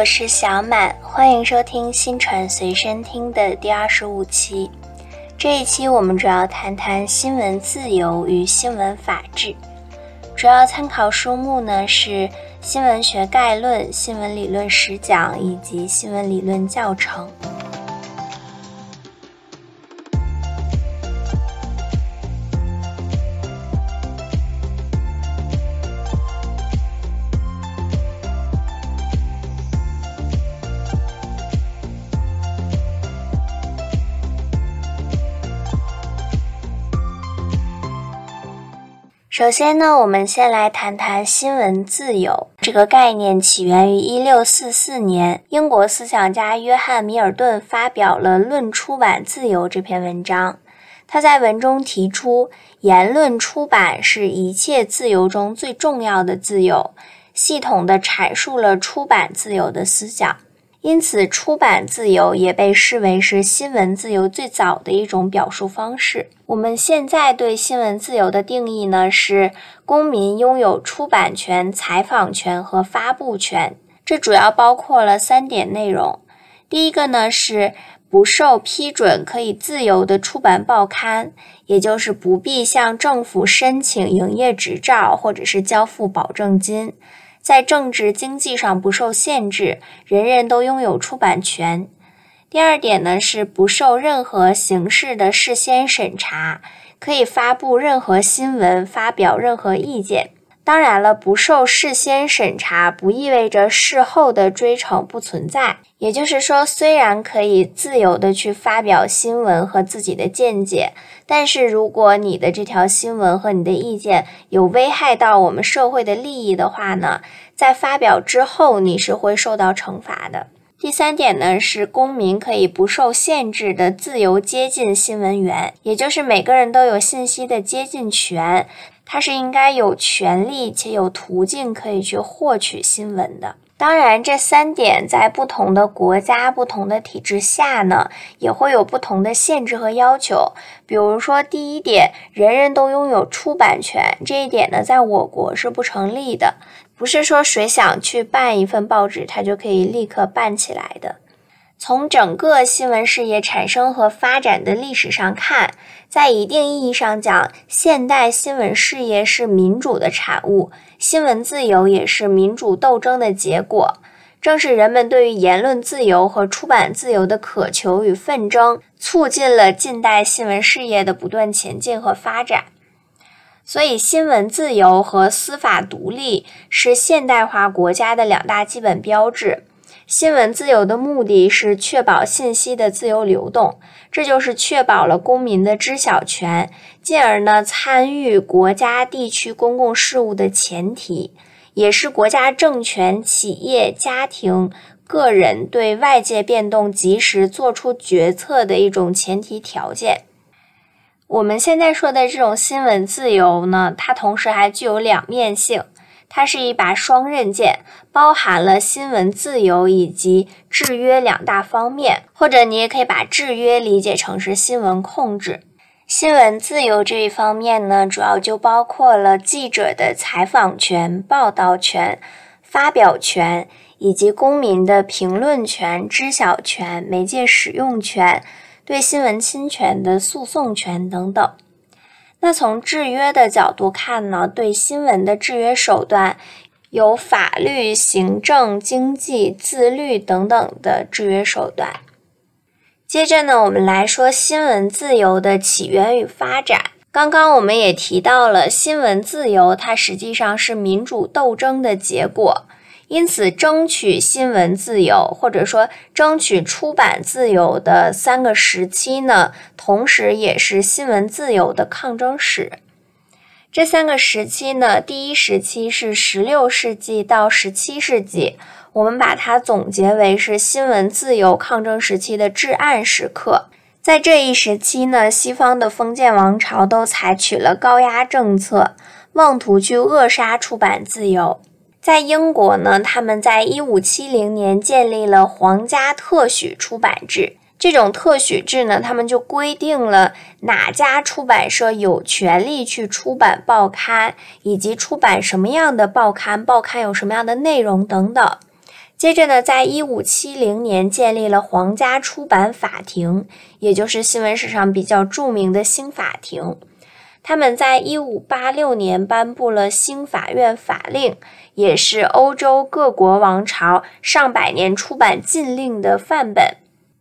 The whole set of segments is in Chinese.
我是小满，欢迎收听新传随身听的第二十五期。这一期我们主要谈谈新闻自由与新闻法治，主要参考书目呢是《新闻学概论》《新闻理论实讲》以及《新闻理论教程》。首先呢，我们先来谈谈新闻自由这个概念，起源于一六四四年，英国思想家约翰·米尔顿发表了《论出版自由》这篇文章。他在文中提出，言论出版是一切自由中最重要的自由，系统地阐述了出版自由的思想。因此，出版自由也被视为是新闻自由最早的一种表述方式。我们现在对新闻自由的定义呢，是公民拥有出版权、采访权和发布权。这主要包括了三点内容：第一个呢是不受批准可以自由的出版报刊，也就是不必向政府申请营业执照或者是交付保证金。在政治经济上不受限制，人人都拥有出版权。第二点呢是不受任何形式的事先审查，可以发布任何新闻，发表任何意见。当然了，不受事先审查不意味着事后的追惩不存在。也就是说，虽然可以自由的去发表新闻和自己的见解，但是如果你的这条新闻和你的意见有危害到我们社会的利益的话呢，在发表之后你是会受到惩罚的。第三点呢，是公民可以不受限制的自由接近新闻源，也就是每个人都有信息的接近权。它是应该有权利且有途径可以去获取新闻的。当然，这三点在不同的国家、不同的体制下呢，也会有不同的限制和要求。比如说，第一点，人人都拥有出版权，这一点呢，在我国是不成立的。不是说谁想去办一份报纸，他就可以立刻办起来的。从整个新闻事业产生和发展的历史上看，在一定意义上讲，现代新闻事业是民主的产物，新闻自由也是民主斗争的结果。正是人们对于言论自由和出版自由的渴求与奋争，促进了近代新闻事业的不断前进和发展。所以，新闻自由和司法独立是现代化国家的两大基本标志。新闻自由的目的是确保信息的自由流动，这就是确保了公民的知晓权，进而呢参与国家地区公共事务的前提，也是国家政权、企业、家庭、个人对外界变动及时做出决策的一种前提条件。我们现在说的这种新闻自由呢，它同时还具有两面性。它是一把双刃剑，包含了新闻自由以及制约两大方面，或者你也可以把制约理解成是新闻控制。新闻自由这一方面呢，主要就包括了记者的采访权、报道权、发表权，以及公民的评论权、知晓权、媒介使用权、对新闻侵权的诉讼权等等。那从制约的角度看呢，对新闻的制约手段有法律、行政、经济、自律等等的制约手段。接着呢，我们来说新闻自由的起源与发展。刚刚我们也提到了，新闻自由它实际上是民主斗争的结果。因此，争取新闻自由或者说争取出版自由的三个时期呢，同时也是新闻自由的抗争史。这三个时期呢，第一时期是十六世纪到十七世纪，我们把它总结为是新闻自由抗争时期的至暗时刻。在这一时期呢，西方的封建王朝都采取了高压政策，妄图去扼杀出版自由。在英国呢，他们在一五七零年建立了皇家特许出版制，这种特许制呢，他们就规定了哪家出版社有权利去出版报刊，以及出版什么样的报刊，报刊有什么样的内容等等。接着呢，在一五七零年建立了皇家出版法庭，也就是新闻史上比较著名的新法庭。他们在一五八六年颁布了新法院法令，也是欧洲各国王朝上百年出版禁令的范本。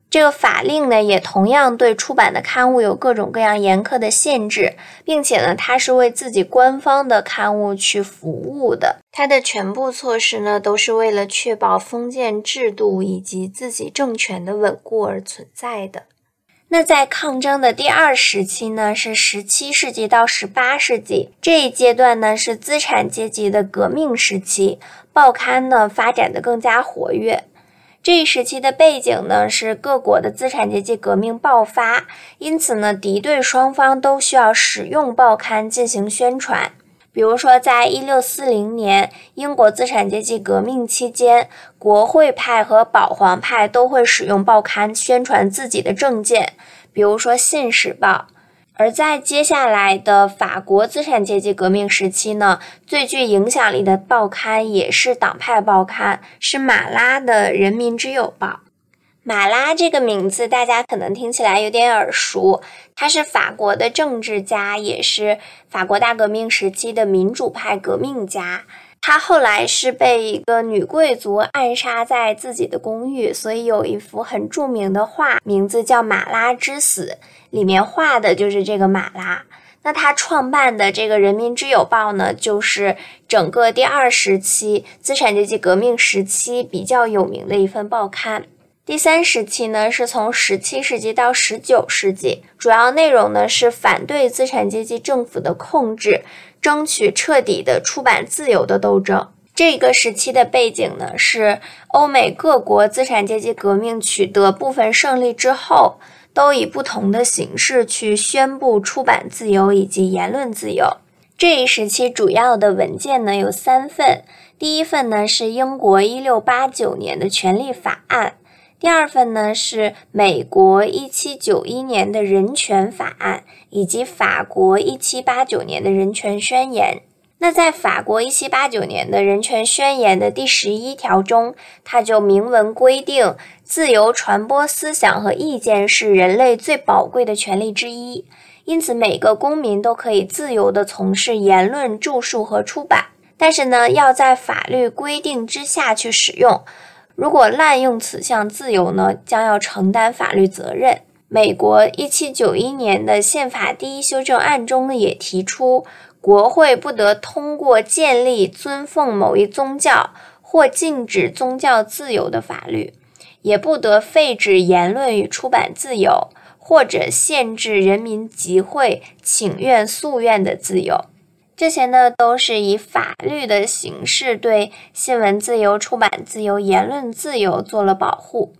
这个法令呢，也同样对出版的刊物有各种各样严苛的限制，并且呢，它是为自己官方的刊物去服务的。它的全部措施呢，都是为了确保封建制度以及自己政权的稳固而存在的。那在抗争的第二时期呢，是十七世纪到十八世纪这一阶段呢，是资产阶级的革命时期，报刊呢发展的更加活跃。这一时期的背景呢，是各国的资产阶级革命爆发，因此呢，敌对双方都需要使用报刊进行宣传。比如说，在一六四零年英国资产阶级革命期间，国会派和保皇派都会使用报刊宣传自己的政见，比如说《信使报》。而在接下来的法国资产阶级革命时期呢，最具影响力的报刊也是党派报刊，是马拉的《人民之友报》。马拉这个名字大家可能听起来有点耳熟，他是法国的政治家，也是法国大革命时期的民主派革命家。他后来是被一个女贵族暗杀在自己的公寓，所以有一幅很著名的画，名字叫《马拉之死》，里面画的就是这个马拉。那他创办的这个《人民之友报》呢，就是整个第二时期资产阶级革命时期比较有名的一份报刊。第三时期呢，是从十七世纪到十九世纪，主要内容呢是反对资产阶级政府的控制，争取彻底的出版自由的斗争。这个时期的背景呢，是欧美各国资产阶级革命取得部分胜利之后，都以不同的形式去宣布出版自由以及言论自由。这一时期主要的文件呢有三份，第一份呢是英国一六八九年的权利法案。第二份呢是美国一七九一年的人权法案，以及法国一七八九年的人权宣言。那在法国一七八九年的人权宣言的第十一条中，它就明文规定，自由传播思想和意见是人类最宝贵的权利之一。因此，每个公民都可以自由地从事言论、著述和出版，但是呢，要在法律规定之下去使用。如果滥用此项自由呢，将要承担法律责任。美国一七九一年的宪法第一修正案中呢，也提出，国会不得通过建立尊奉某一宗教或禁止宗教自由的法律，也不得废止言论与出版自由，或者限制人民集会、请愿、诉愿的自由。这些呢，都是以法律的形式对新闻自由、出版自由、言论自由做了保护。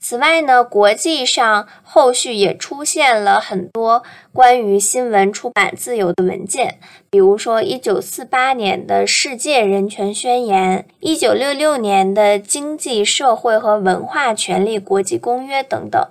此外呢，国际上后续也出现了很多关于新闻出版自由的文件，比如说1948年的世界人权宣言、1966年的经济社会和文化权利国际公约等等。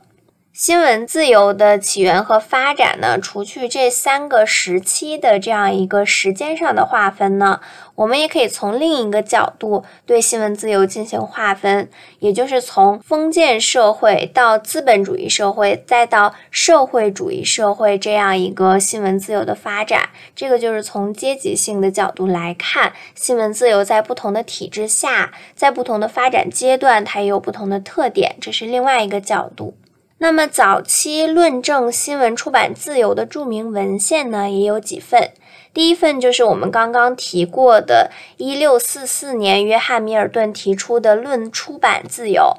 新闻自由的起源和发展呢？除去这三个时期的这样一个时间上的划分呢，我们也可以从另一个角度对新闻自由进行划分，也就是从封建社会到资本主义社会，再到社会主义社会这样一个新闻自由的发展。这个就是从阶级性的角度来看，新闻自由在不同的体制下，在不同的发展阶段，它也有不同的特点。这是另外一个角度。那么，早期论证新闻出版自由的著名文献呢，也有几份。第一份就是我们刚刚提过的1644年约翰·米尔顿提出的《论出版自由》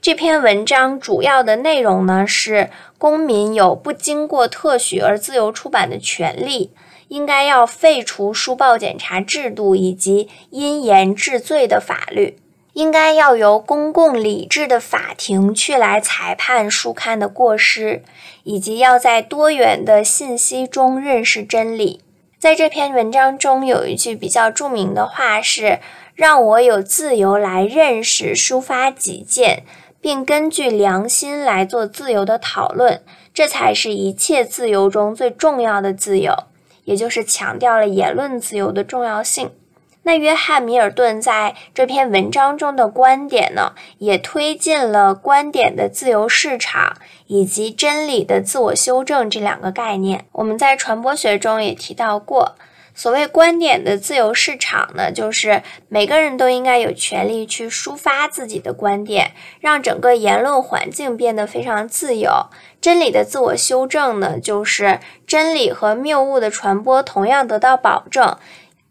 这篇文章，主要的内容呢是公民有不经过特许而自由出版的权利，应该要废除书报检查制度以及因言治罪的法律。应该要由公共理智的法庭去来裁判书刊的过失，以及要在多元的信息中认识真理。在这篇文章中，有一句比较著名的话是：“让我有自由来认识、抒发己见，并根据良心来做自由的讨论，这才是一切自由中最重要的自由，也就是强调了言论自由的重要性。那约翰·米尔顿在这篇文章中的观点呢，也推进了观点的自由市场以及真理的自我修正这两个概念。我们在传播学中也提到过，所谓观点的自由市场呢，就是每个人都应该有权利去抒发自己的观点，让整个言论环境变得非常自由。真理的自我修正呢，就是真理和谬误的传播同样得到保证。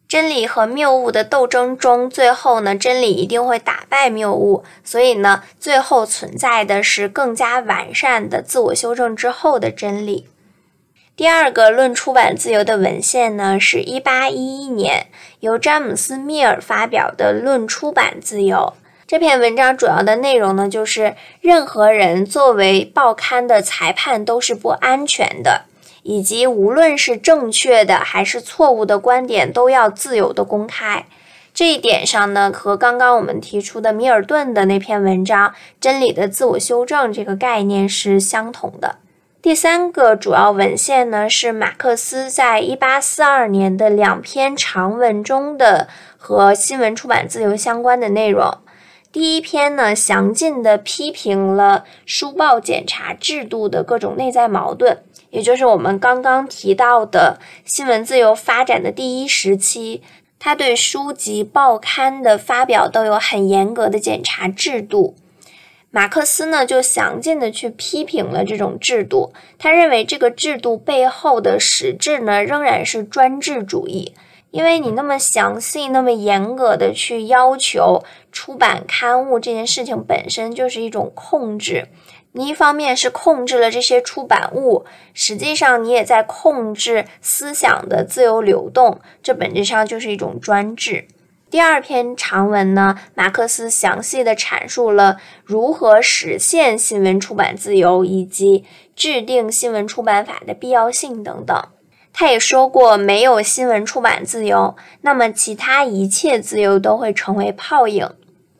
真理和谬误的斗争中，最后呢，真理一定会打败谬误。所以呢，最后存在的是更加完善的自我修正之后的真理。第二个论出版自由的文献呢，是一八一一年由詹姆斯·密尔发表的《论出版自由》这篇文章。主要的内容呢，就是任何人作为报刊的裁判都是不安全的。以及无论是正确的还是错误的观点，都要自由的公开。这一点上呢，和刚刚我们提出的米尔顿的那篇文章《真理的自我修正》这个概念是相同的。第三个主要文献呢，是马克思在一八四二年的两篇长文中的和新闻出版自由相关的内容。第一篇呢，详尽的批评了书报检查制度的各种内在矛盾。也就是我们刚刚提到的新闻自由发展的第一时期，他对书籍、报刊的发表都有很严格的检查制度。马克思呢，就详尽的去批评了这种制度。他认为这个制度背后的实质呢，仍然是专制主义，因为你那么详细、那么严格的去要求出版刊物这件事情本身就是一种控制。你一方面是控制了这些出版物，实际上你也在控制思想的自由流动，这本质上就是一种专制。第二篇长文呢，马克思详细的阐述了如何实现新闻出版自由，以及制定新闻出版法的必要性等等。他也说过，没有新闻出版自由，那么其他一切自由都会成为泡影。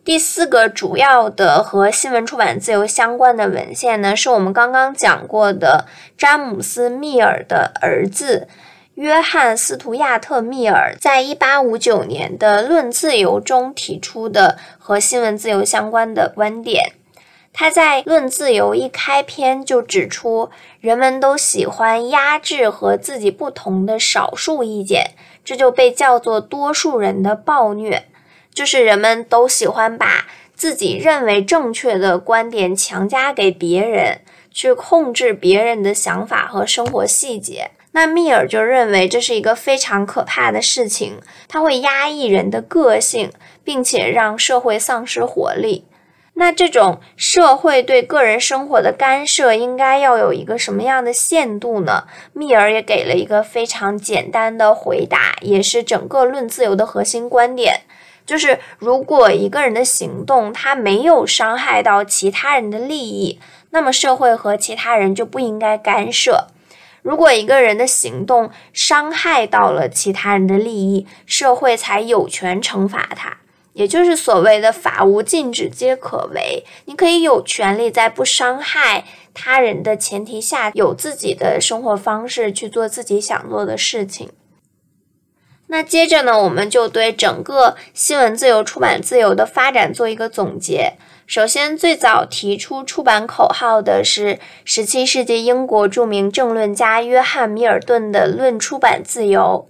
第四个主要的和新闻出版自由相关的文献呢，是我们刚刚讲过的詹姆斯·密尔的儿子约翰·斯图亚特·密尔在1859年的《论自由》中提出的和新闻自由相关的观点。他在《论自由》一开篇就指出，人们都喜欢压制和自己不同的少数意见，这就被叫做多数人的暴虐。就是人们都喜欢把自己认为正确的观点强加给别人，去控制别人的想法和生活细节。那密尔就认为这是一个非常可怕的事情，它会压抑人的个性，并且让社会丧失活力。那这种社会对个人生活的干涉应该要有一个什么样的限度呢？密尔也给了一个非常简单的回答，也是整个论自由的核心观点。就是如果一个人的行动他没有伤害到其他人的利益，那么社会和其他人就不应该干涉；如果一个人的行动伤害到了其他人的利益，社会才有权惩罚他。也就是所谓的“法无禁止皆可为”，你可以有权利在不伤害他人的前提下，有自己的生活方式，去做自己想做的事情。那接着呢，我们就对整个新闻自由、出版自由的发展做一个总结。首先，最早提出出版口号的是17世纪英国著名政论家约翰·米尔顿的《论出版自由》。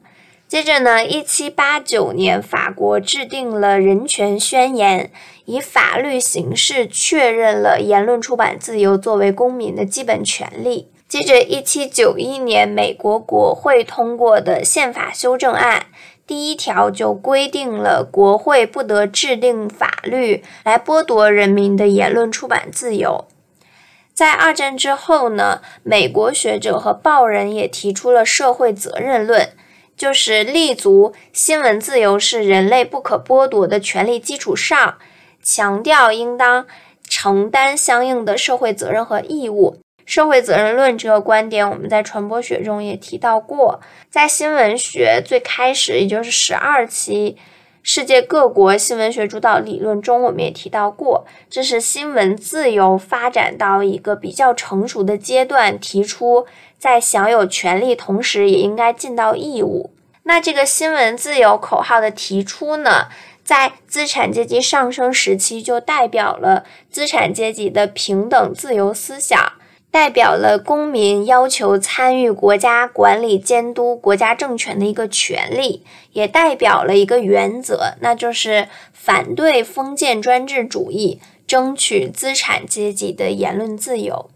接着呢，1789年，法国制定了《人权宣言》，以法律形式确认了言论出版自由作为公民的基本权利。接着，一七九一年，美国国会通过的宪法修正案第一条就规定了国会不得制定法律来剥夺人民的言论出版自由。在二战之后呢，美国学者和报人也提出了社会责任论，就是立足新闻自由是人类不可剥夺的权利基础上，强调应当承担相应的社会责任和义务。社会责任论这个观点，我们在传播学中也提到过。在新闻学最开始，也就是十二期，世界各国新闻学主导理论中，我们也提到过，这是新闻自由发展到一个比较成熟的阶段，提出在享有权利同时，也应该尽到义务。那这个新闻自由口号的提出呢，在资产阶级上升时期，就代表了资产阶级的平等自由思想。代表了公民要求参与国家管理监督国家政权的一个权利，也代表了一个原则，那就是反对封建专制主义，争取资产阶级的言论自由。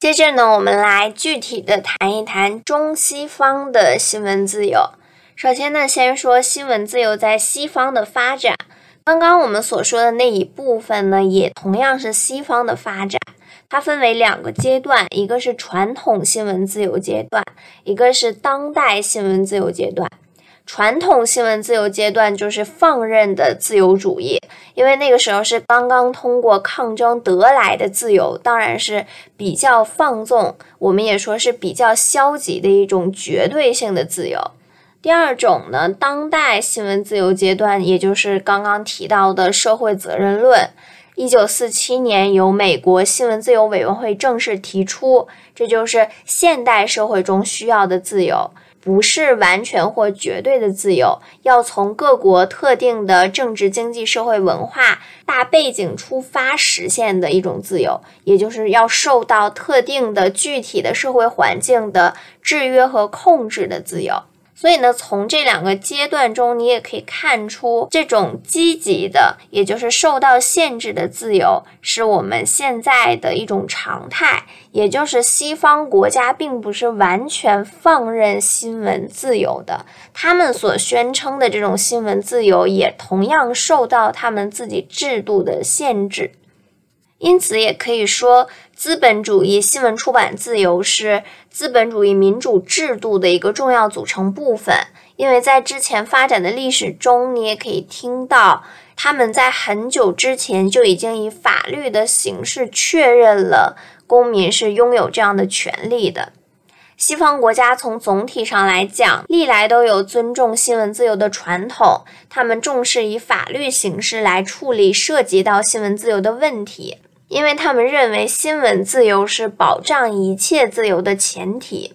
接着呢，我们来具体的谈一谈中西方的新闻自由。首先呢，先说新闻自由在西方的发展。刚刚我们所说的那一部分呢，也同样是西方的发展。它分为两个阶段，一个是传统新闻自由阶段，一个是当代新闻自由阶段。传统新闻自由阶段就是放任的自由主义，因为那个时候是刚刚通过抗争得来的自由，当然是比较放纵，我们也说是比较消极的一种绝对性的自由。第二种呢，当代新闻自由阶段，也就是刚刚提到的社会责任论，一九四七年由美国新闻自由委员会正式提出，这就是现代社会中需要的自由，不是完全或绝对的自由，要从各国特定的政治、经济、社会、文化大背景出发实现的一种自由，也就是要受到特定的具体的社会环境的制约和控制的自由。所以呢，从这两个阶段中，你也可以看出，这种积极的，也就是受到限制的自由，是我们现在的一种常态。也就是西方国家并不是完全放任新闻自由的，他们所宣称的这种新闻自由，也同样受到他们自己制度的限制。因此，也可以说，资本主义新闻出版自由是资本主义民主制度的一个重要组成部分。因为在之前发展的历史中，你也可以听到，他们在很久之前就已经以法律的形式确认了公民是拥有这样的权利的。西方国家从总体上来讲，历来都有尊重新闻自由的传统，他们重视以法律形式来处理涉及到新闻自由的问题。因为他们认为新闻自由是保障一切自由的前提，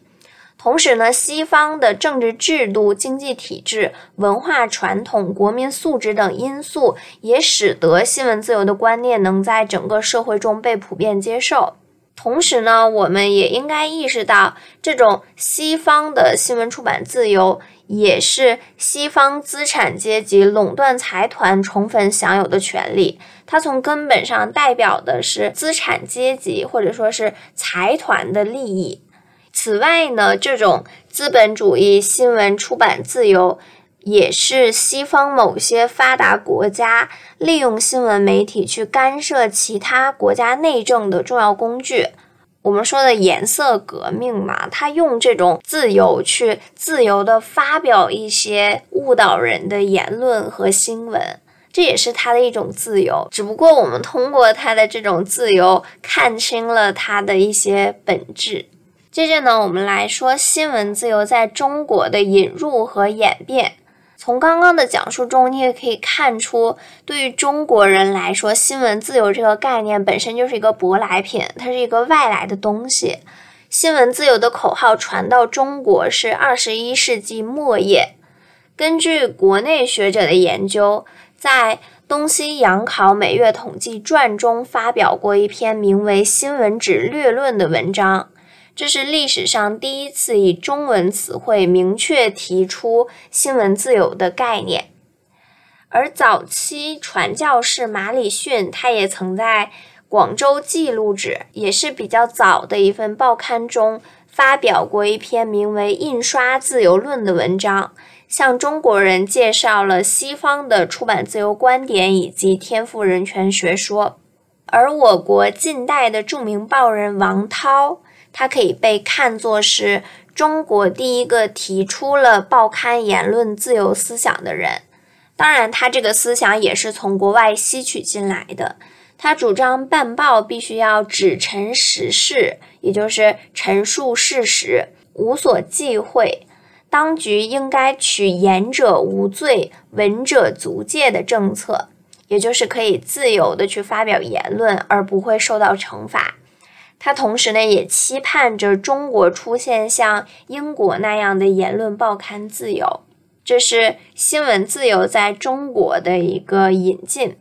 同时呢，西方的政治制度、经济体制、文化传统、国民素质等因素，也使得新闻自由的观念能在整个社会中被普遍接受。同时呢，我们也应该意识到，这种西方的新闻出版自由。也是西方资产阶级垄断财团充分享有的权利，它从根本上代表的是资产阶级或者说是财团的利益。此外呢，这种资本主义新闻出版自由，也是西方某些发达国家利用新闻媒体去干涉其他国家内政的重要工具。我们说的颜色革命嘛，他用这种自由去自由的发表一些误导人的言论和新闻，这也是他的一种自由。只不过我们通过他的这种自由，看清了他的一些本质。接着呢，我们来说新闻自由在中国的引入和演变。从刚刚的讲述中，你也可以看出，对于中国人来说，新闻自由这个概念本身就是一个舶来品，它是一个外来的东西。新闻自由的口号传到中国是二十一世纪末叶。根据国内学者的研究，在《东西洋考每月统计传》中发表过一篇名为《新闻指略论》的文章。这是历史上第一次以中文词汇明确提出新闻自由的概念，而早期传教士马礼逊，他也曾在《广州记录纸》也是比较早的一份报刊中发表过一篇名为《印刷自由论》的文章，向中国人介绍了西方的出版自由观点以及天赋人权学说，而我国近代的著名报人王涛。他可以被看作是中国第一个提出了报刊言论自由思想的人。当然，他这个思想也是从国外吸取进来的。他主张办报必须要只陈实事，也就是陈述事实，无所忌讳。当局应该取言者无罪，闻者足戒的政策，也就是可以自由的去发表言论，而不会受到惩罚。他同时呢，也期盼着中国出现像英国那样的言论报刊自由。这是新闻自由在中国的一个引进。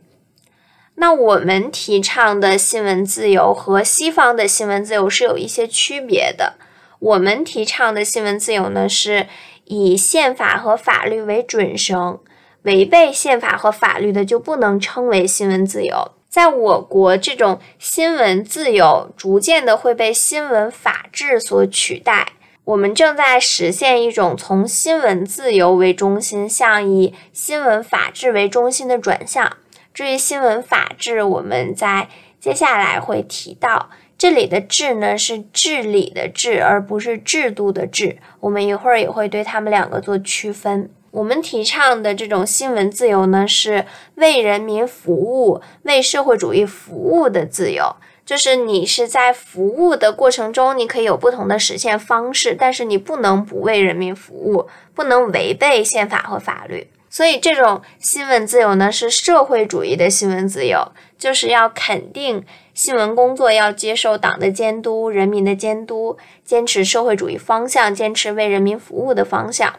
那我们提倡的新闻自由和西方的新闻自由是有一些区别的。我们提倡的新闻自由呢，是以宪法和法律为准绳，违背宪法和法律的就不能称为新闻自由。在我国，这种新闻自由逐渐的会被新闻法治所取代。我们正在实现一种从新闻自由为中心向以新闻法治为中心的转向。至于新闻法治，我们在接下来会提到。这里的“治”呢是治理的“治”，而不是制度的“治”。我们一会儿也会对他们两个做区分。我们提倡的这种新闻自由呢，是为人民服务、为社会主义服务的自由。就是你是在服务的过程中，你可以有不同的实现方式，但是你不能不为人民服务，不能违背宪法和法律。所以，这种新闻自由呢，是社会主义的新闻自由，就是要肯定新闻工作要接受党的监督、人民的监督，坚持社会主义方向，坚持为人民服务的方向。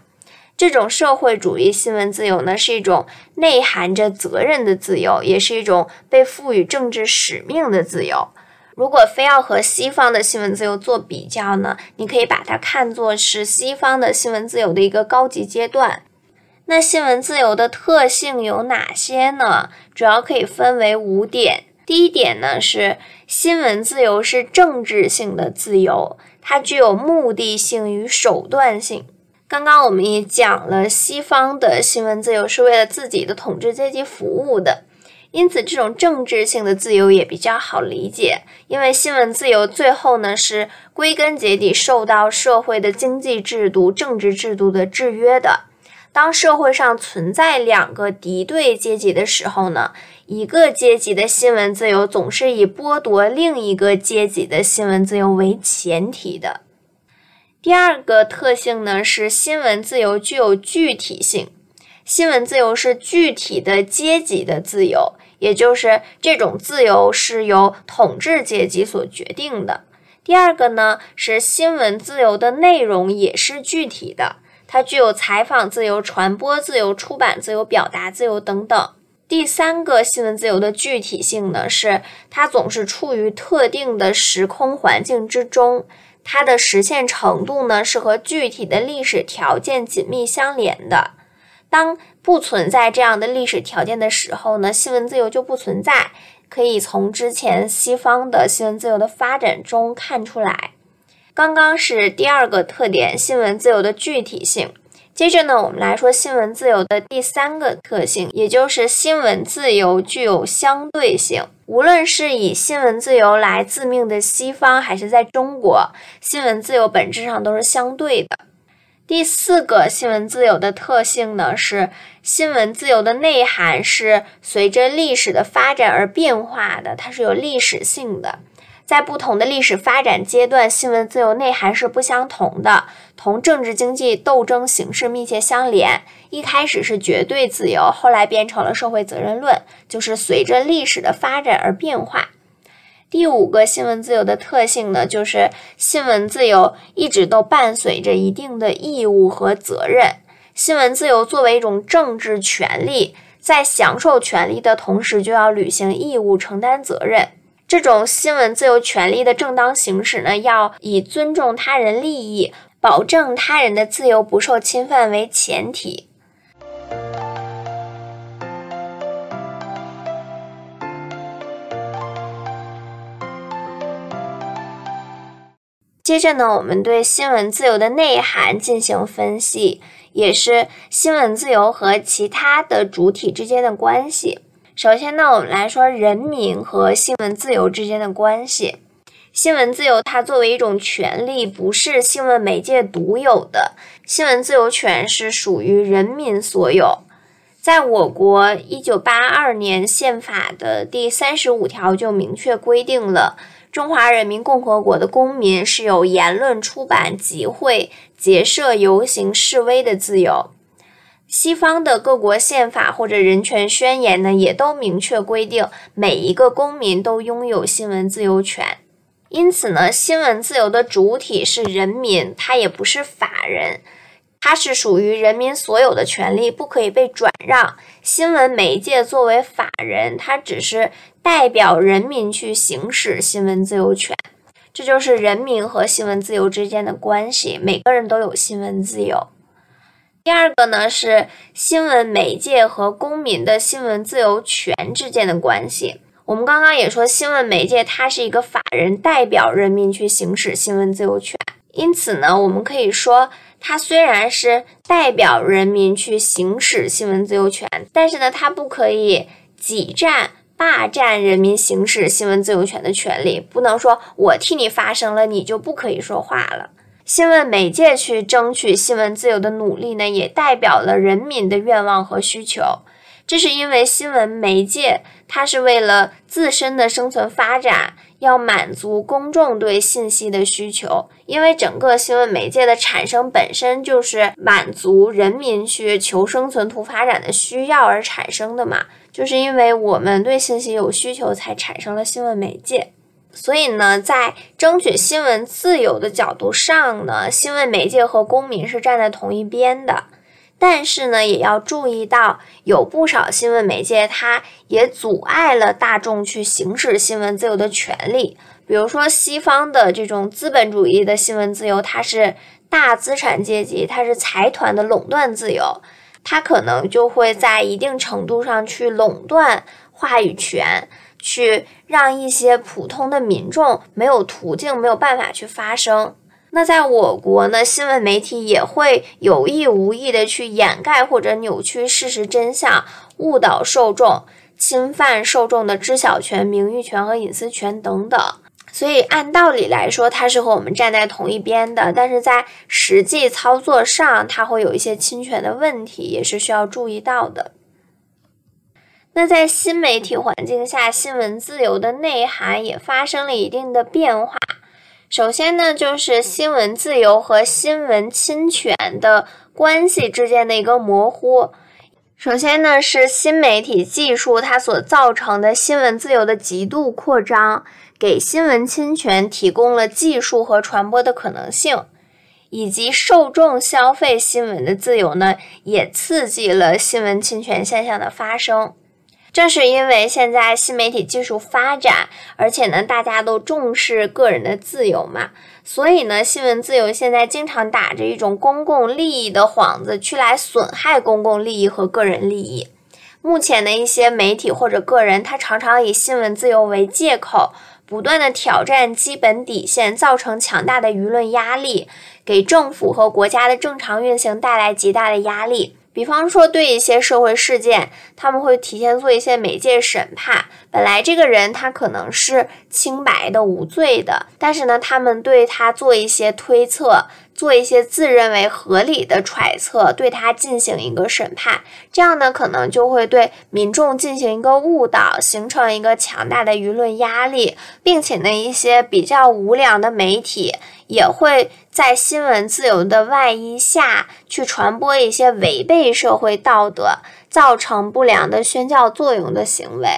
这种社会主义新闻自由呢，是一种内含着责任的自由，也是一种被赋予政治使命的自由。如果非要和西方的新闻自由做比较呢，你可以把它看作是西方的新闻自由的一个高级阶段。那新闻自由的特性有哪些呢？主要可以分为五点。第一点呢是新闻自由是政治性的自由，它具有目的性与手段性。刚刚我们也讲了，西方的新闻自由是为了自己的统治阶级服务的，因此这种政治性的自由也比较好理解。因为新闻自由最后呢是归根结底受到社会的经济制度、政治制度的制约的。当社会上存在两个敌对阶级的时候呢，一个阶级的新闻自由总是以剥夺另一个阶级的新闻自由为前提的。第二个特性呢是新闻自由具有具体性，新闻自由是具体的阶级的自由，也就是这种自由是由统治阶级所决定的。第二个呢是新闻自由的内容也是具体的。它具有采访自由、传播自由、出版自由、表达自由等等。第三个新闻自由的具体性呢，是它总是处于特定的时空环境之中，它的实现程度呢是和具体的历史条件紧密相连的。当不存在这样的历史条件的时候呢，新闻自由就不存在。可以从之前西方的新闻自由的发展中看出来。刚刚是第二个特点，新闻自由的具体性。接着呢，我们来说新闻自由的第三个特性，也就是新闻自由具有相对性。无论是以新闻自由来自命的西方，还是在中国，新闻自由本质上都是相对的。第四个新闻自由的特性呢，是新闻自由的内涵是随着历史的发展而变化的，它是有历史性的。在不同的历史发展阶段，新闻自由内涵是不相同的，同政治经济斗争形式密切相连。一开始是绝对自由，后来变成了社会责任论，就是随着历史的发展而变化。第五个新闻自由的特性呢，就是新闻自由一直都伴随着一定的义务和责任。新闻自由作为一种政治权利，在享受权利的同时，就要履行义务，承担责任。这种新闻自由权利的正当行使呢，要以尊重他人利益、保证他人的自由不受侵犯为前提。接着呢，我们对新闻自由的内涵进行分析，也是新闻自由和其他的主体之间的关系。首先呢，我们来说人民和新闻自由之间的关系。新闻自由它作为一种权利，不是新闻媒介独有的。新闻自由权是属于人民所有。在我国一九八二年宪法的第三十五条就明确规定了，中华人民共和国的公民是有言论、出版、集会、结社、游行、示威的自由。西方的各国宪法或者人权宣言呢，也都明确规定，每一个公民都拥有新闻自由权。因此呢，新闻自由的主体是人民，它也不是法人，它是属于人民所有的权利，不可以被转让。新闻媒介作为法人，它只是代表人民去行使新闻自由权，这就是人民和新闻自由之间的关系。每个人都有新闻自由。第二个呢是新闻媒介和公民的新闻自由权之间的关系。我们刚刚也说，新闻媒介它是一个法人代表人民去行使新闻自由权，因此呢，我们可以说，它虽然是代表人民去行使新闻自由权，但是呢，它不可以挤占、霸占人民行使新闻自由权的权利，不能说我替你发声了，你就不可以说话了。新闻媒介去争取新闻自由的努力呢，也代表了人民的愿望和需求。这是因为新闻媒介它是为了自身的生存发展，要满足公众对信息的需求。因为整个新闻媒介的产生本身就是满足人民去求生存、图发展的需要而产生的嘛。就是因为我们对信息有需求，才产生了新闻媒介。所以呢，在争取新闻自由的角度上呢，新闻媒介和公民是站在同一边的。但是呢，也要注意到，有不少新闻媒介，它也阻碍了大众去行使新闻自由的权利。比如说，西方的这种资本主义的新闻自由，它是大资产阶级，它是财团的垄断自由，它可能就会在一定程度上去垄断话语权。去让一些普通的民众没有途径、没有办法去发声。那在我国呢，新闻媒体也会有意无意的去掩盖或者扭曲事实真相，误导受众，侵犯受众的知晓权、名誉权和隐私权等等。所以按道理来说，它是和我们站在同一边的。但是在实际操作上，它会有一些侵权的问题，也是需要注意到的。那在新媒体环境下，新闻自由的内涵也发生了一定的变化。首先呢，就是新闻自由和新闻侵权的关系之间的一个模糊。首先呢，是新媒体技术它所造成的新闻自由的极度扩张，给新闻侵权提供了技术和传播的可能性，以及受众消费新闻的自由呢，也刺激了新闻侵权现象的发生。正是因为现在新媒体技术发展，而且呢，大家都重视个人的自由嘛，所以呢，新闻自由现在经常打着一种公共利益的幌子，去来损害公共利益和个人利益。目前的一些媒体或者个人，他常常以新闻自由为借口，不断的挑战基本底线，造成强大的舆论压力，给政府和国家的正常运行带来极大的压力。比方说，对一些社会事件，他们会提前做一些媒介审判。本来这个人他可能是清白的、无罪的，但是呢，他们对他做一些推测，做一些自认为合理的揣测，对他进行一个审判。这样呢，可能就会对民众进行一个误导，形成一个强大的舆论压力，并且呢，一些比较无良的媒体。也会在新闻自由的外衣下去传播一些违背社会道德、造成不良的宣教作用的行为。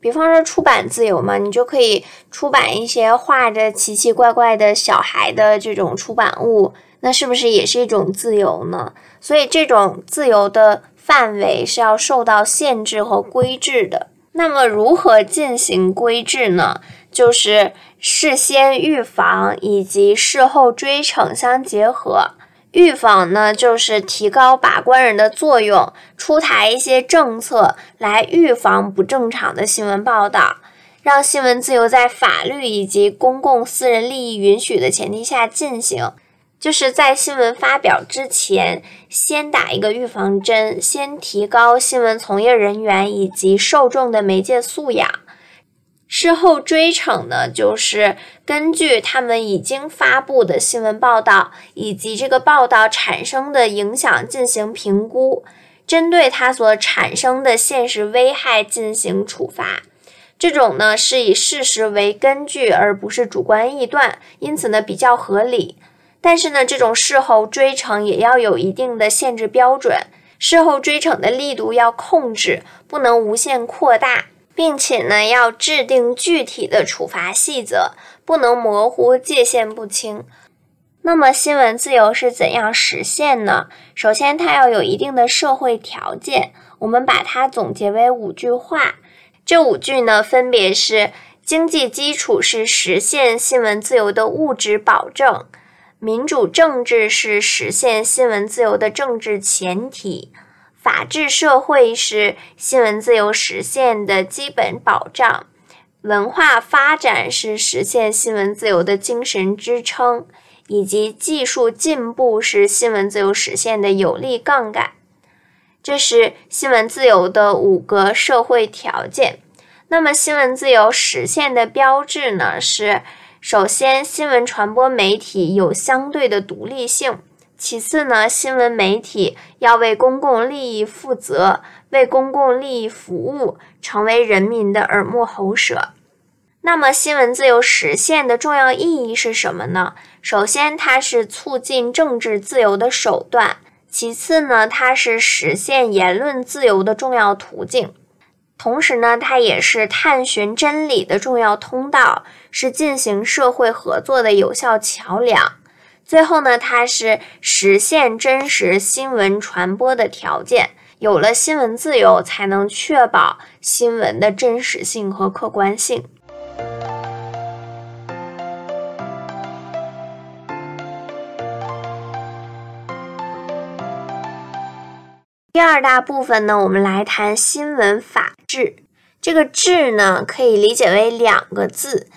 比方说出版自由嘛，你就可以出版一些画着奇奇怪怪的小孩的这种出版物，那是不是也是一种自由呢？所以这种自由的范围是要受到限制和规制的。那么如何进行规制呢？就是事先预防以及事后追惩相结合。预防呢，就是提高把关人的作用，出台一些政策来预防不正常的新闻报道，让新闻自由在法律以及公共私人利益允许的前提下进行。就是在新闻发表之前，先打一个预防针，先提高新闻从业人员以及受众的媒介素养。事后追惩呢，就是根据他们已经发布的新闻报道以及这个报道产生的影响进行评估。针对它所产生的现实危害进行处罚。这种呢是以事实为根据，而不是主观臆断，因此呢比较合理。但是呢，这种事后追惩也要有一定的限制标准，事后追惩的力度要控制，不能无限扩大，并且呢要制定具体的处罚细则，不能模糊界限不清。那么新闻自由是怎样实现呢？首先，它要有一定的社会条件。我们把它总结为五句话。这五句呢，分别是：经济基础是实现新闻自由的物质保证；民主政治是实现新闻自由的政治前提；法治社会是新闻自由实现的基本保障；文化发展是实现新闻自由的精神支撑。以及技术进步是新闻自由实现的有力杠杆，这是新闻自由的五个社会条件。那么，新闻自由实现的标志呢？是首先，新闻传播媒体有相对的独立性；其次呢，新闻媒体要为公共利益负责，为公共利益服务，成为人民的耳目喉舌。那么，新闻自由实现的重要意义是什么呢？首先，它是促进政治自由的手段；其次呢，它是实现言论自由的重要途径；同时呢，它也是探寻真理的重要通道，是进行社会合作的有效桥梁；最后呢，它是实现真实新闻传播的条件。有了新闻自由，才能确保新闻的真实性和客观性。第二大部分呢，我们来谈新闻法治。这个“治”呢，可以理解为两个字。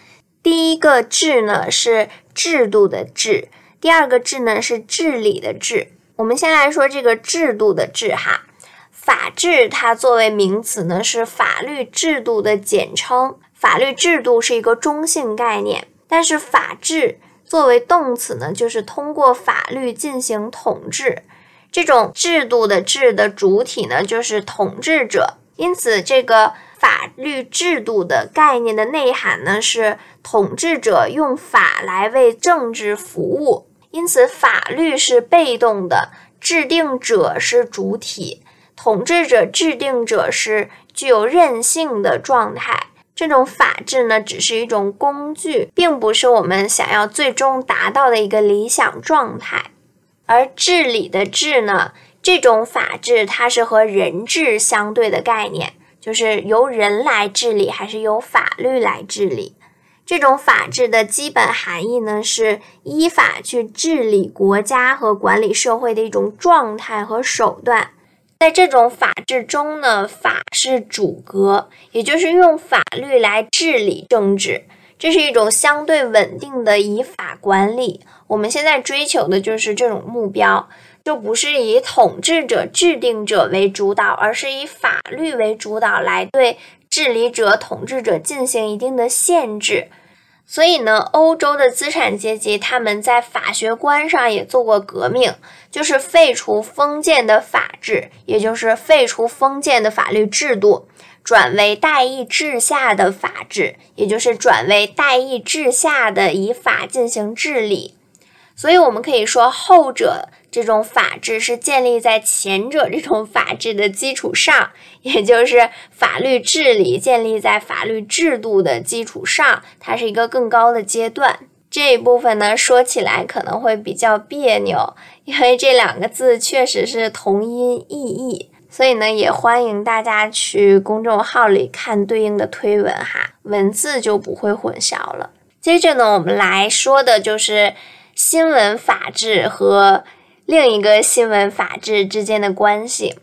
第一个“治”呢是制度的“治”，第二个“治”呢是治理的“治”。我们先来说这个制度的“治”哈。法治它作为名词呢，是法律制度的简称。法律制度是一个中性概念，但是法治作为动词呢，就是通过法律进行统治。这种制度的“制”的主体呢，就是统治者。因此，这个法律制度的概念的内涵呢，是统治者用法来为政治服务。因此，法律是被动的，制定者是主体，统治者、制定者是具有任性的状态。这种法治呢，只是一种工具，并不是我们想要最终达到的一个理想状态。而治理的“治”呢？这种法治它是和人治相对的概念，就是由人来治理还是由法律来治理。这种法治的基本含义呢，是依法去治理国家和管理社会的一种状态和手段。在这种法治中呢，法是主格，也就是用法律来治理政治。这是一种相对稳定的以法管理。我们现在追求的就是这种目标，就不是以统治者、制定者为主导，而是以法律为主导来对治理者、统治者进行一定的限制。所以呢，欧洲的资产阶级他们在法学观上也做过革命，就是废除封建的法治，也就是废除封建的法律制度。转为代议制下的法治，也就是转为代议制下的以法进行治理。所以，我们可以说，后者这种法治是建立在前者这种法治的基础上，也就是法律治理建立在法律制度的基础上，它是一个更高的阶段。这一部分呢，说起来可能会比较别扭，因为这两个字确实是同音异义。所以呢，也欢迎大家去公众号里看对应的推文哈，文字就不会混淆了。接着呢，我们来说的就是新闻法治和另一个新闻法治之间的关系。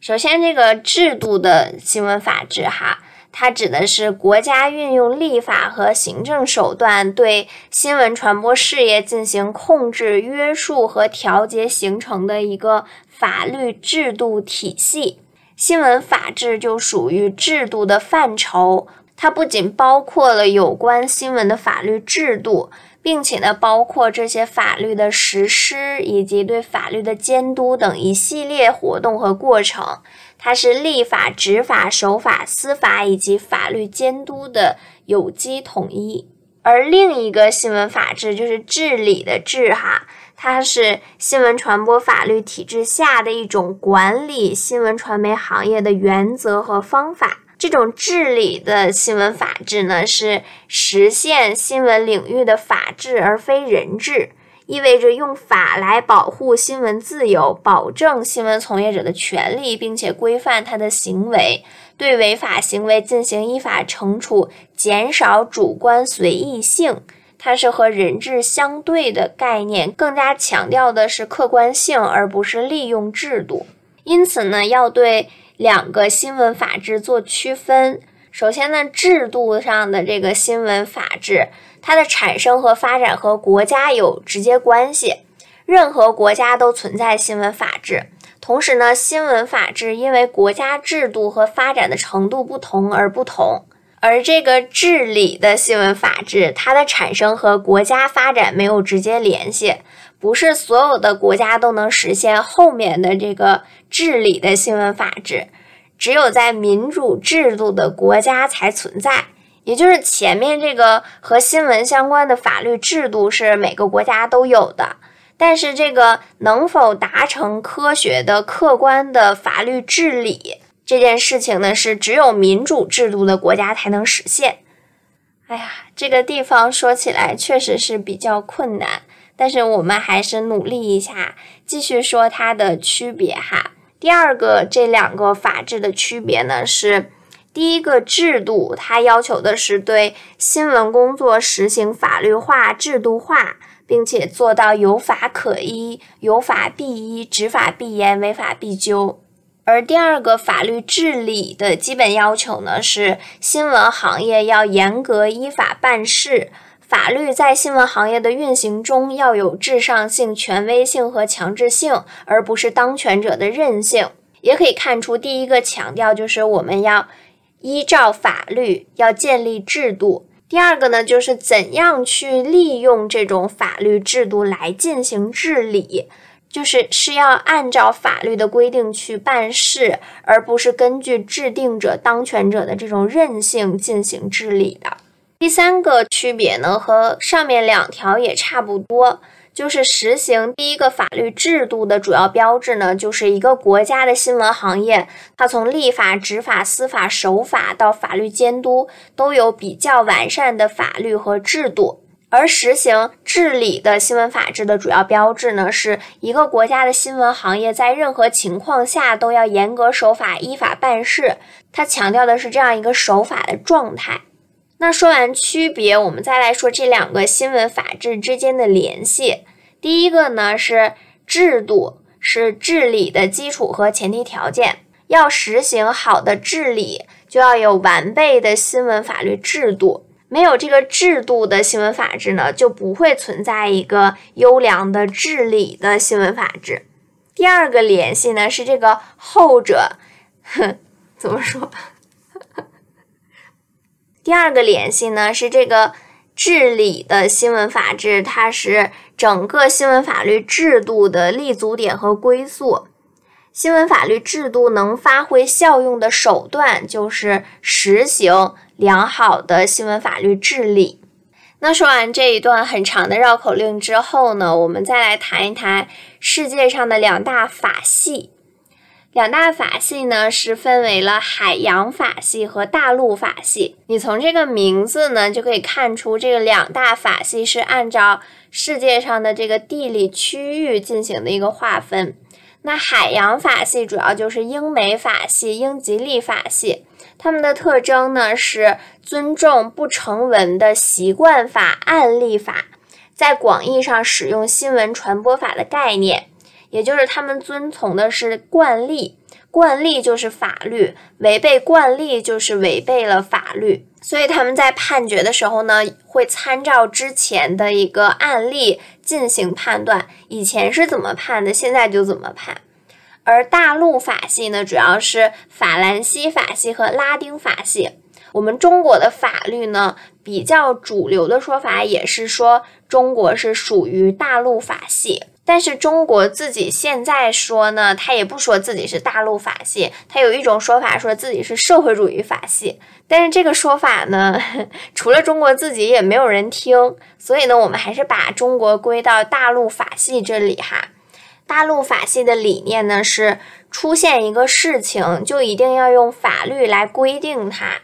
首先，这个制度的新闻法治哈，它指的是国家运用立法和行政手段对新闻传播事业进行控制、约束和调节形成的一个。法律制度体系，新闻法治就属于制度的范畴。它不仅包括了有关新闻的法律制度，并且呢，包括这些法律的实施以及对法律的监督等一系列活动和过程。它是立法、执法、守法、司法以及法律监督的有机统一。而另一个新闻法治就是治理的治哈，它是新闻传播法律体制下的一种管理新闻传媒行业的原则和方法。这种治理的新闻法治呢，是实现新闻领域的法治而非人治，意味着用法来保护新闻自由，保证新闻从业者的权利，并且规范他的行为，对违法行为进行依法惩处，减少主观随意性。它是和人治相对的概念，更加强调的是客观性，而不是利用制度。因此呢，要对。两个新闻法制做区分。首先呢，制度上的这个新闻法制，它的产生和发展和国家有直接关系。任何国家都存在新闻法制。同时呢，新闻法制因为国家制度和发展的程度不同而不同。而这个治理的新闻法治，它的产生和国家发展没有直接联系。不是所有的国家都能实现后面的这个治理的新闻法治，只有在民主制度的国家才存在。也就是前面这个和新闻相关的法律制度是每个国家都有的，但是这个能否达成科学的、客观的法律治理这件事情呢，是只有民主制度的国家才能实现。哎呀，这个地方说起来确实是比较困难。但是我们还是努力一下，继续说它的区别哈。第二个，这两个法治的区别呢是，第一个制度，它要求的是对新闻工作实行法律化、制度化，并且做到有法可依、有法必依、执法必严、违法必究。而第二个法律治理的基本要求呢是，新闻行业要严格依法办事。法律在新闻行业的运行中要有至上性、权威性和强制性，而不是当权者的任性。也可以看出，第一个强调就是我们要依照法律，要建立制度。第二个呢，就是怎样去利用这种法律制度来进行治理，就是是要按照法律的规定去办事，而不是根据制定者、当权者的这种任性进行治理的。第三个区别呢，和上面两条也差不多，就是实行第一个法律制度的主要标志呢，就是一个国家的新闻行业，它从立法、执法、司法、守法到法律监督，都有比较完善的法律和制度。而实行治理的新闻法治的主要标志呢，是一个国家的新闻行业在任何情况下都要严格守法、依法办事。它强调的是这样一个守法的状态。那说完区别，我们再来说这两个新闻法治之间的联系。第一个呢是制度，是治理的基础和前提条件。要实行好的治理，就要有完备的新闻法律制度。没有这个制度的新闻法治呢，就不会存在一个优良的治理的新闻法治。第二个联系呢是这个后者，哼，怎么说？第二个联系呢是这个治理的新闻法治，它是整个新闻法律制度的立足点和归宿。新闻法律制度能发挥效用的手段，就是实行良好的新闻法律治理。那说完这一段很长的绕口令之后呢，我们再来谈一谈世界上的两大法系。两大法系呢是分为了海洋法系和大陆法系。你从这个名字呢就可以看出，这个两大法系是按照世界上的这个地理区域进行的一个划分。那海洋法系主要就是英美法系、英吉利法系，它们的特征呢是尊重不成文的习惯法、案例法，在广义上使用新闻传播法的概念。也就是他们遵从的是惯例，惯例就是法律，违背惯例就是违背了法律。所以他们在判决的时候呢，会参照之前的一个案例进行判断，以前是怎么判的，现在就怎么判。而大陆法系呢，主要是法兰西法系和拉丁法系。我们中国的法律呢，比较主流的说法也是说中国是属于大陆法系。但是中国自己现在说呢，他也不说自己是大陆法系，他有一种说法说自己是社会主义法系。但是这个说法呢，除了中国自己也没有人听，所以呢，我们还是把中国归到大陆法系这里哈。大陆法系的理念呢是，出现一个事情就一定要用法律来规定它。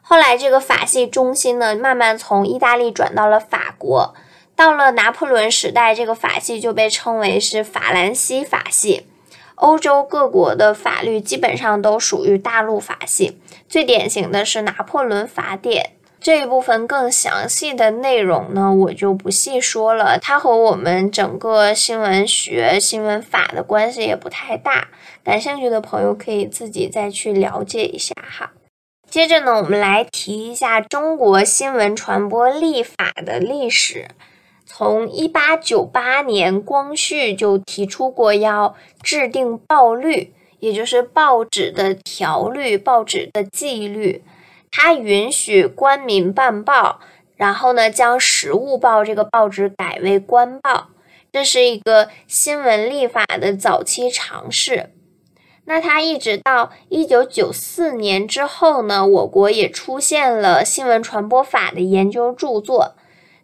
后来这个法系中心呢，慢慢从意大利转到了法国。到了拿破仑时代，这个法系就被称为是法兰西法系。欧洲各国的法律基本上都属于大陆法系，最典型的是拿破仑法典。这一部分更详细的内容呢，我就不细说了，它和我们整个新闻学、新闻法的关系也不太大。感兴趣的朋友可以自己再去了解一下哈。接着呢，我们来提一下中国新闻传播立法的历史。从一八九八年，光绪就提出过要制定报律，也就是报纸的条律、报纸的纪律。他允许官民办报，然后呢，将《实务报》这个报纸改为官报，这是一个新闻立法的早期尝试。那他一直到一九九四年之后呢，我国也出现了新闻传播法的研究著作。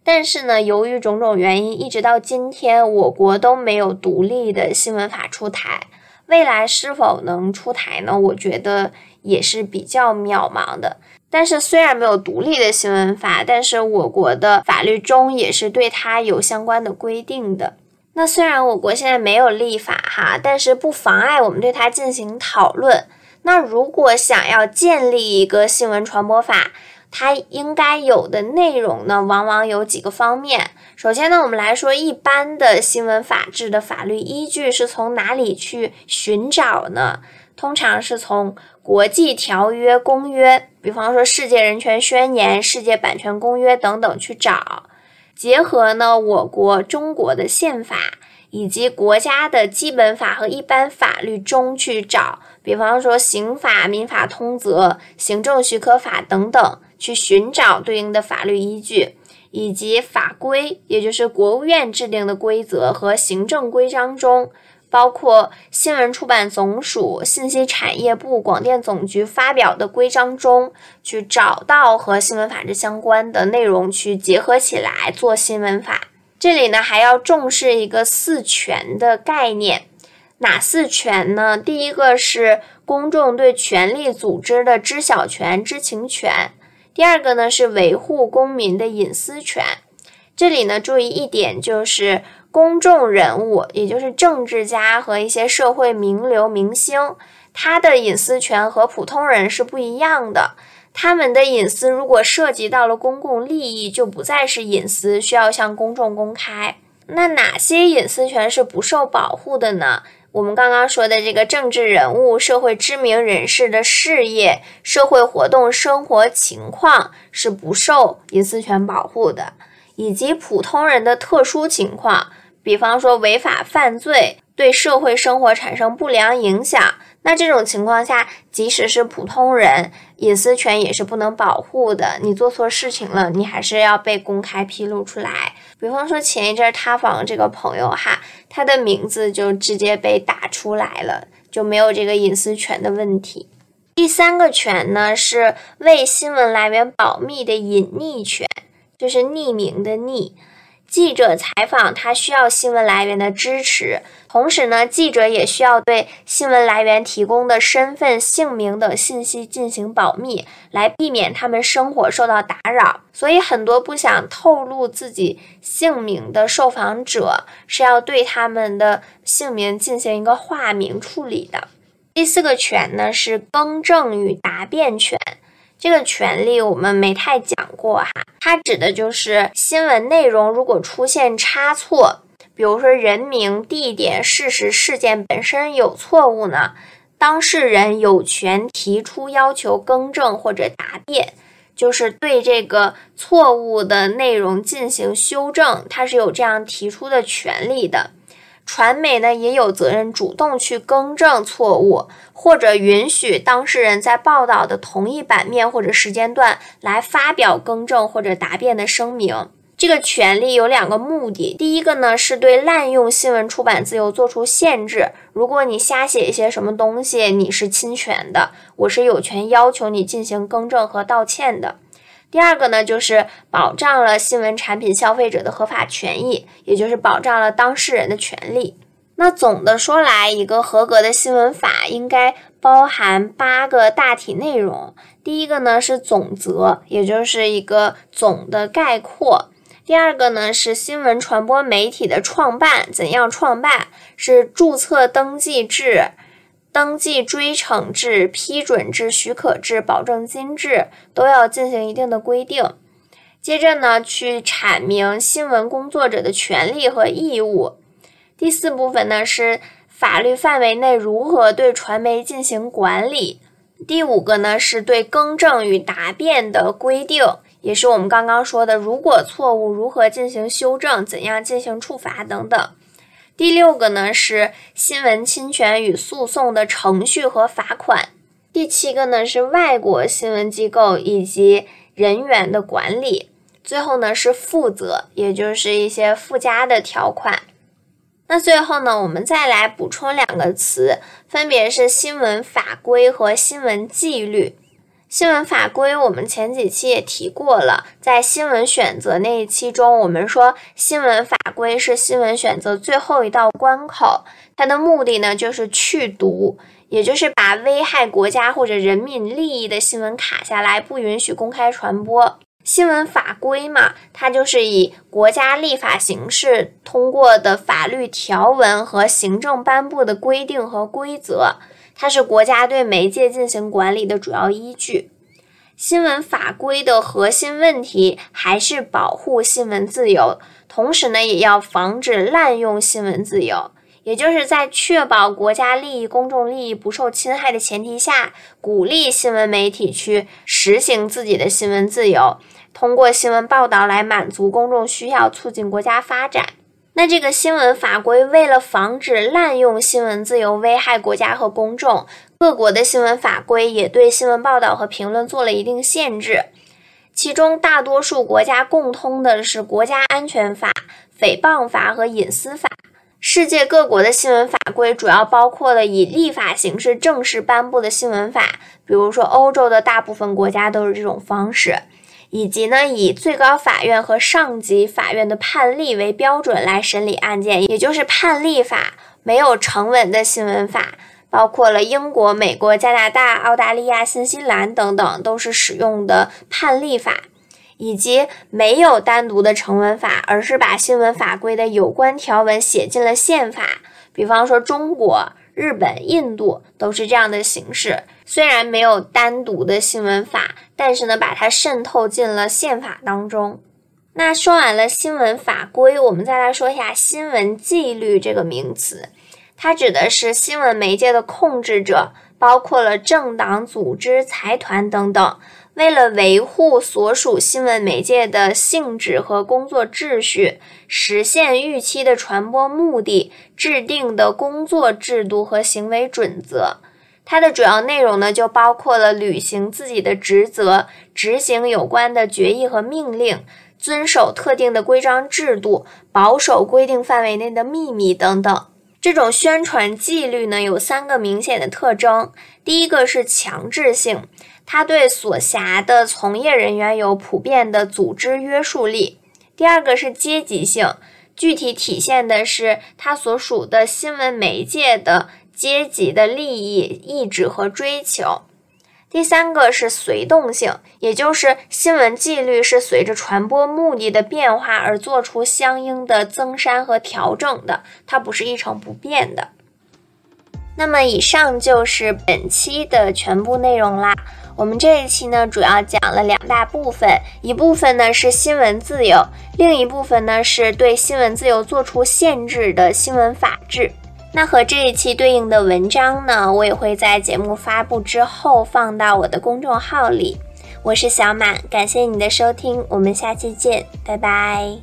但是呢，由于种种原因，一直到今天，我国都没有独立的新闻法出台。未来是否能出台呢？我觉得也是比较渺茫的。但是虽然没有独立的新闻法，但是我国的法律中也是对它有相关的规定的。那虽然我国现在没有立法哈，但是不妨碍我们对它进行讨论。那如果想要建立一个新闻传播法，它应该有的内容呢，往往有几个方面。首先呢，我们来说一般的新闻法制的法律依据是从哪里去寻找呢？通常是从国际条约、公约，比方说《世界人权宣言》《世界版权公约》等等去找，结合呢我国中国的宪法以及国家的基本法和一般法律中去找，比方说刑法、民法通则、行政许可法等等。去寻找对应的法律依据，以及法规，也就是国务院制定的规则和行政规章中，包括新闻出版总署、信息产业部、广电总局发表的规章中，去找到和新闻法制相关的内容，去结合起来做新闻法。这里呢，还要重视一个四权的概念，哪四权呢？第一个是公众对权力组织的知晓权、知情权。第二个呢是维护公民的隐私权，这里呢注意一点，就是公众人物，也就是政治家和一些社会名流明星，他的隐私权和普通人是不一样的。他们的隐私如果涉及到了公共利益，就不再是隐私，需要向公众公开。那哪些隐私权是不受保护的呢？我们刚刚说的这个政治人物、社会知名人士的事业、社会活动、生活情况是不受隐私权保护的，以及普通人的特殊情况，比方说违法犯罪对社会生活产生不良影响，那这种情况下，即使是普通人，隐私权也是不能保护的。你做错事情了，你还是要被公开披露出来。比方说前一阵塌房这个朋友哈，他的名字就直接被打出来了，就没有这个隐私权的问题。第三个权呢是为新闻来源保密的隐匿权，就是匿名的匿。记者采访他需要新闻来源的支持，同时呢，记者也需要对新闻来源提供的身份、姓名等信息进行保密，来避免他们生活受到打扰。所以，很多不想透露自己姓名的受访者是要对他们的姓名进行一个化名处理的。第四个权呢是更正与答辩权。这个权利我们没太讲过哈，它指的就是新闻内容如果出现差错，比如说人名、地点、事实、事件本身有错误呢，当事人有权提出要求更正或者答辩，就是对这个错误的内容进行修正，他是有这样提出的权利的。传媒呢也有责任主动去更正错误，或者允许当事人在报道的同一版面或者时间段来发表更正或者答辩的声明。这个权利有两个目的，第一个呢是对滥用新闻出版自由做出限制。如果你瞎写一些什么东西，你是侵权的，我是有权要求你进行更正和道歉的。第二个呢，就是保障了新闻产品消费者的合法权益，也就是保障了当事人的权利。那总的说来，一个合格的新闻法应该包含八个大体内容。第一个呢是总则，也就是一个总的概括。第二个呢是新闻传播媒体的创办，怎样创办？是注册登记制。登记追惩制、批准制、许可制、保证金制都要进行一定的规定。接着呢，去阐明新闻工作者的权利和义务。第四部分呢是法律范围内如何对传媒进行管理。第五个呢是对更正与答辩的规定，也是我们刚刚说的，如果错误如何进行修正、怎样进行处罚等等。第六个呢是新闻侵权与诉讼的程序和罚款。第七个呢是外国新闻机构以及人员的管理。最后呢是负责，也就是一些附加的条款。那最后呢，我们再来补充两个词，分别是新闻法规和新闻纪律。新闻法规，我们前几期也提过了，在新闻选择那一期中，我们说新闻法规是新闻选择最后一道关口，它的目的呢就是去毒，也就是把危害国家或者人民利益的新闻卡下来，不允许公开传播。新闻法规嘛，它就是以国家立法形式通过的法律条文和行政颁布的规定和规则。它是国家对媒介进行管理的主要依据。新闻法规的核心问题还是保护新闻自由，同时呢，也要防止滥用新闻自由。也就是在确保国家利益、公众利益不受侵害的前提下，鼓励新闻媒体去实行自己的新闻自由，通过新闻报道来满足公众需要，促进国家发展。那这个新闻法规为了防止滥用新闻自由危害国家和公众，各国的新闻法规也对新闻报道和评论做了一定限制。其中大多数国家共通的是国家安全法、诽谤法和隐私法。世界各国的新闻法规主要包括了以立法形式正式颁布的新闻法，比如说欧洲的大部分国家都是这种方式。以及呢，以最高法院和上级法院的判例为标准来审理案件，也就是判例法。没有成文的新闻法，包括了英国、美国、加拿大、澳大利亚、新西兰等等，都是使用的判例法。以及没有单独的成文法，而是把新闻法规的有关条文写进了宪法。比方说，中国。日本、印度都是这样的形式，虽然没有单独的新闻法，但是呢，把它渗透进了宪法当中。那说完了新闻法规，我们再来说一下新闻纪律这个名词，它指的是新闻媒介的控制者，包括了政党、组织、财团等等。为了维护所属新闻媒介的性质和工作秩序，实现预期的传播目的，制定的工作制度和行为准则，它的主要内容呢，就包括了履行自己的职责、执行有关的决议和命令、遵守特定的规章制度、保守规定范围内的秘密等等。这种宣传纪律呢，有三个明显的特征：第一个是强制性。它对所辖的从业人员有普遍的组织约束力。第二个是阶级性，具体体现的是它所属的新闻媒介的阶级的利益、意志和追求。第三个是随动性，也就是新闻纪律是随着传播目的的变化而做出相应的增删和调整的，它不是一成不变的。那么以上就是本期的全部内容啦。我们这一期呢，主要讲了两大部分，一部分呢是新闻自由，另一部分呢是对新闻自由做出限制的新闻法治。那和这一期对应的文章呢，我也会在节目发布之后放到我的公众号里。我是小满，感谢你的收听，我们下期见，拜拜。